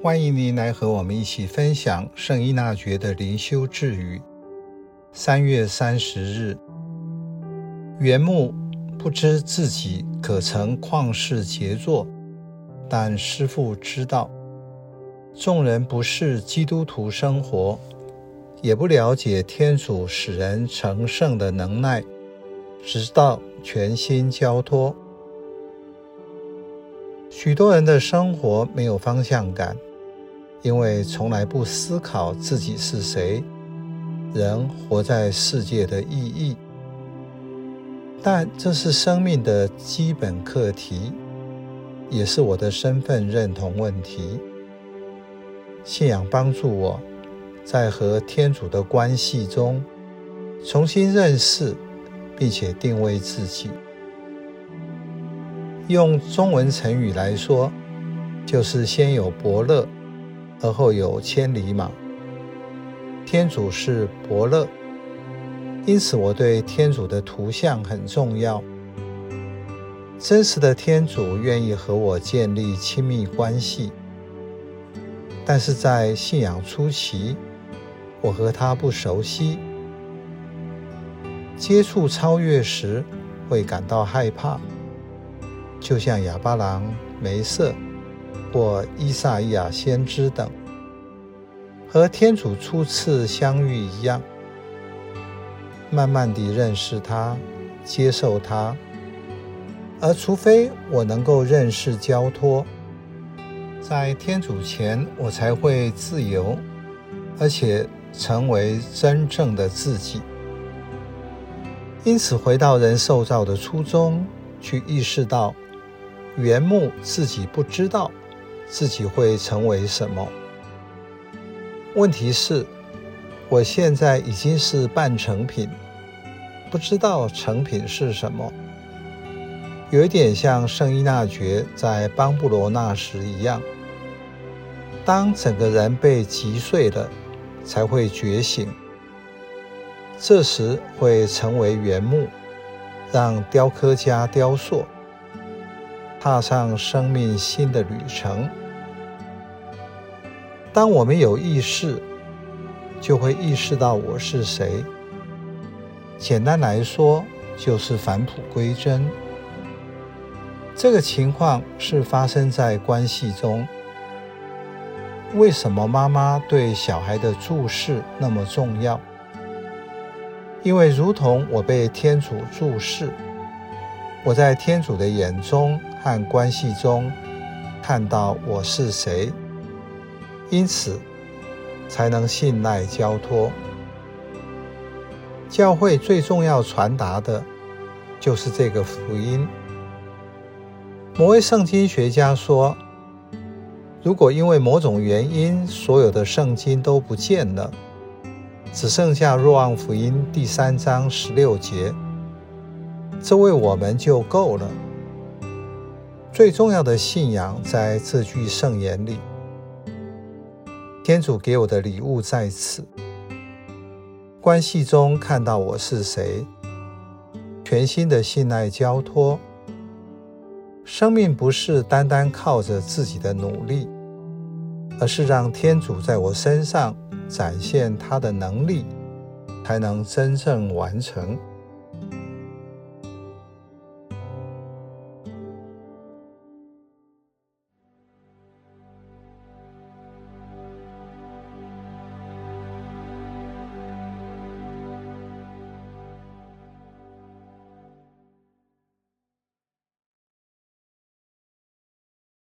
欢迎您来和我们一起分享圣依纳爵的灵修智语。三月三十日，原木不知自己可成旷世杰作，但师父知道。众人不是基督徒生活，也不了解天主使人成圣的能耐，直到全心交托。许多人的生活没有方向感。因为从来不思考自己是谁，人活在世界的意义，但这是生命的基本课题，也是我的身份认同问题。信仰帮助我，在和天主的关系中重新认识，并且定位自己。用中文成语来说，就是先有伯乐。而后有千里马。天主是伯乐，因此我对天主的图像很重要。真实的天主愿意和我建立亲密关系，但是在信仰初期，我和他不熟悉，接触超越时会感到害怕，就像哑巴狼、梅瑟。或伊撒意亚先知等，和天主初次相遇一样，慢慢地认识他，接受他。而除非我能够认识交托，在天主前，我才会自由，而且成为真正的自己。因此，回到人受造的初衷，去意识到，原木自己不知道。自己会成为什么？问题是，我现在已经是半成品，不知道成品是什么。有点像圣依纳爵在邦布罗纳时一样，当整个人被击碎了，才会觉醒。这时会成为原木，让雕刻家雕塑。踏上生命新的旅程。当我们有意识，就会意识到我是谁。简单来说，就是返璞归真。这个情况是发生在关系中。为什么妈妈对小孩的注视那么重要？因为如同我被天主注视。我在天主的眼中和关系中看到我是谁，因此才能信赖交托。教会最重要传达的就是这个福音。某位圣经学家说，如果因为某种原因，所有的圣经都不见了，只剩下若望福音第三章十六节。这为我们就够了。最重要的信仰在这句圣言里。天主给我的礼物在此。关系中看到我是谁，全新的信赖交托。生命不是单单靠着自己的努力，而是让天主在我身上展现他的能力，才能真正完成。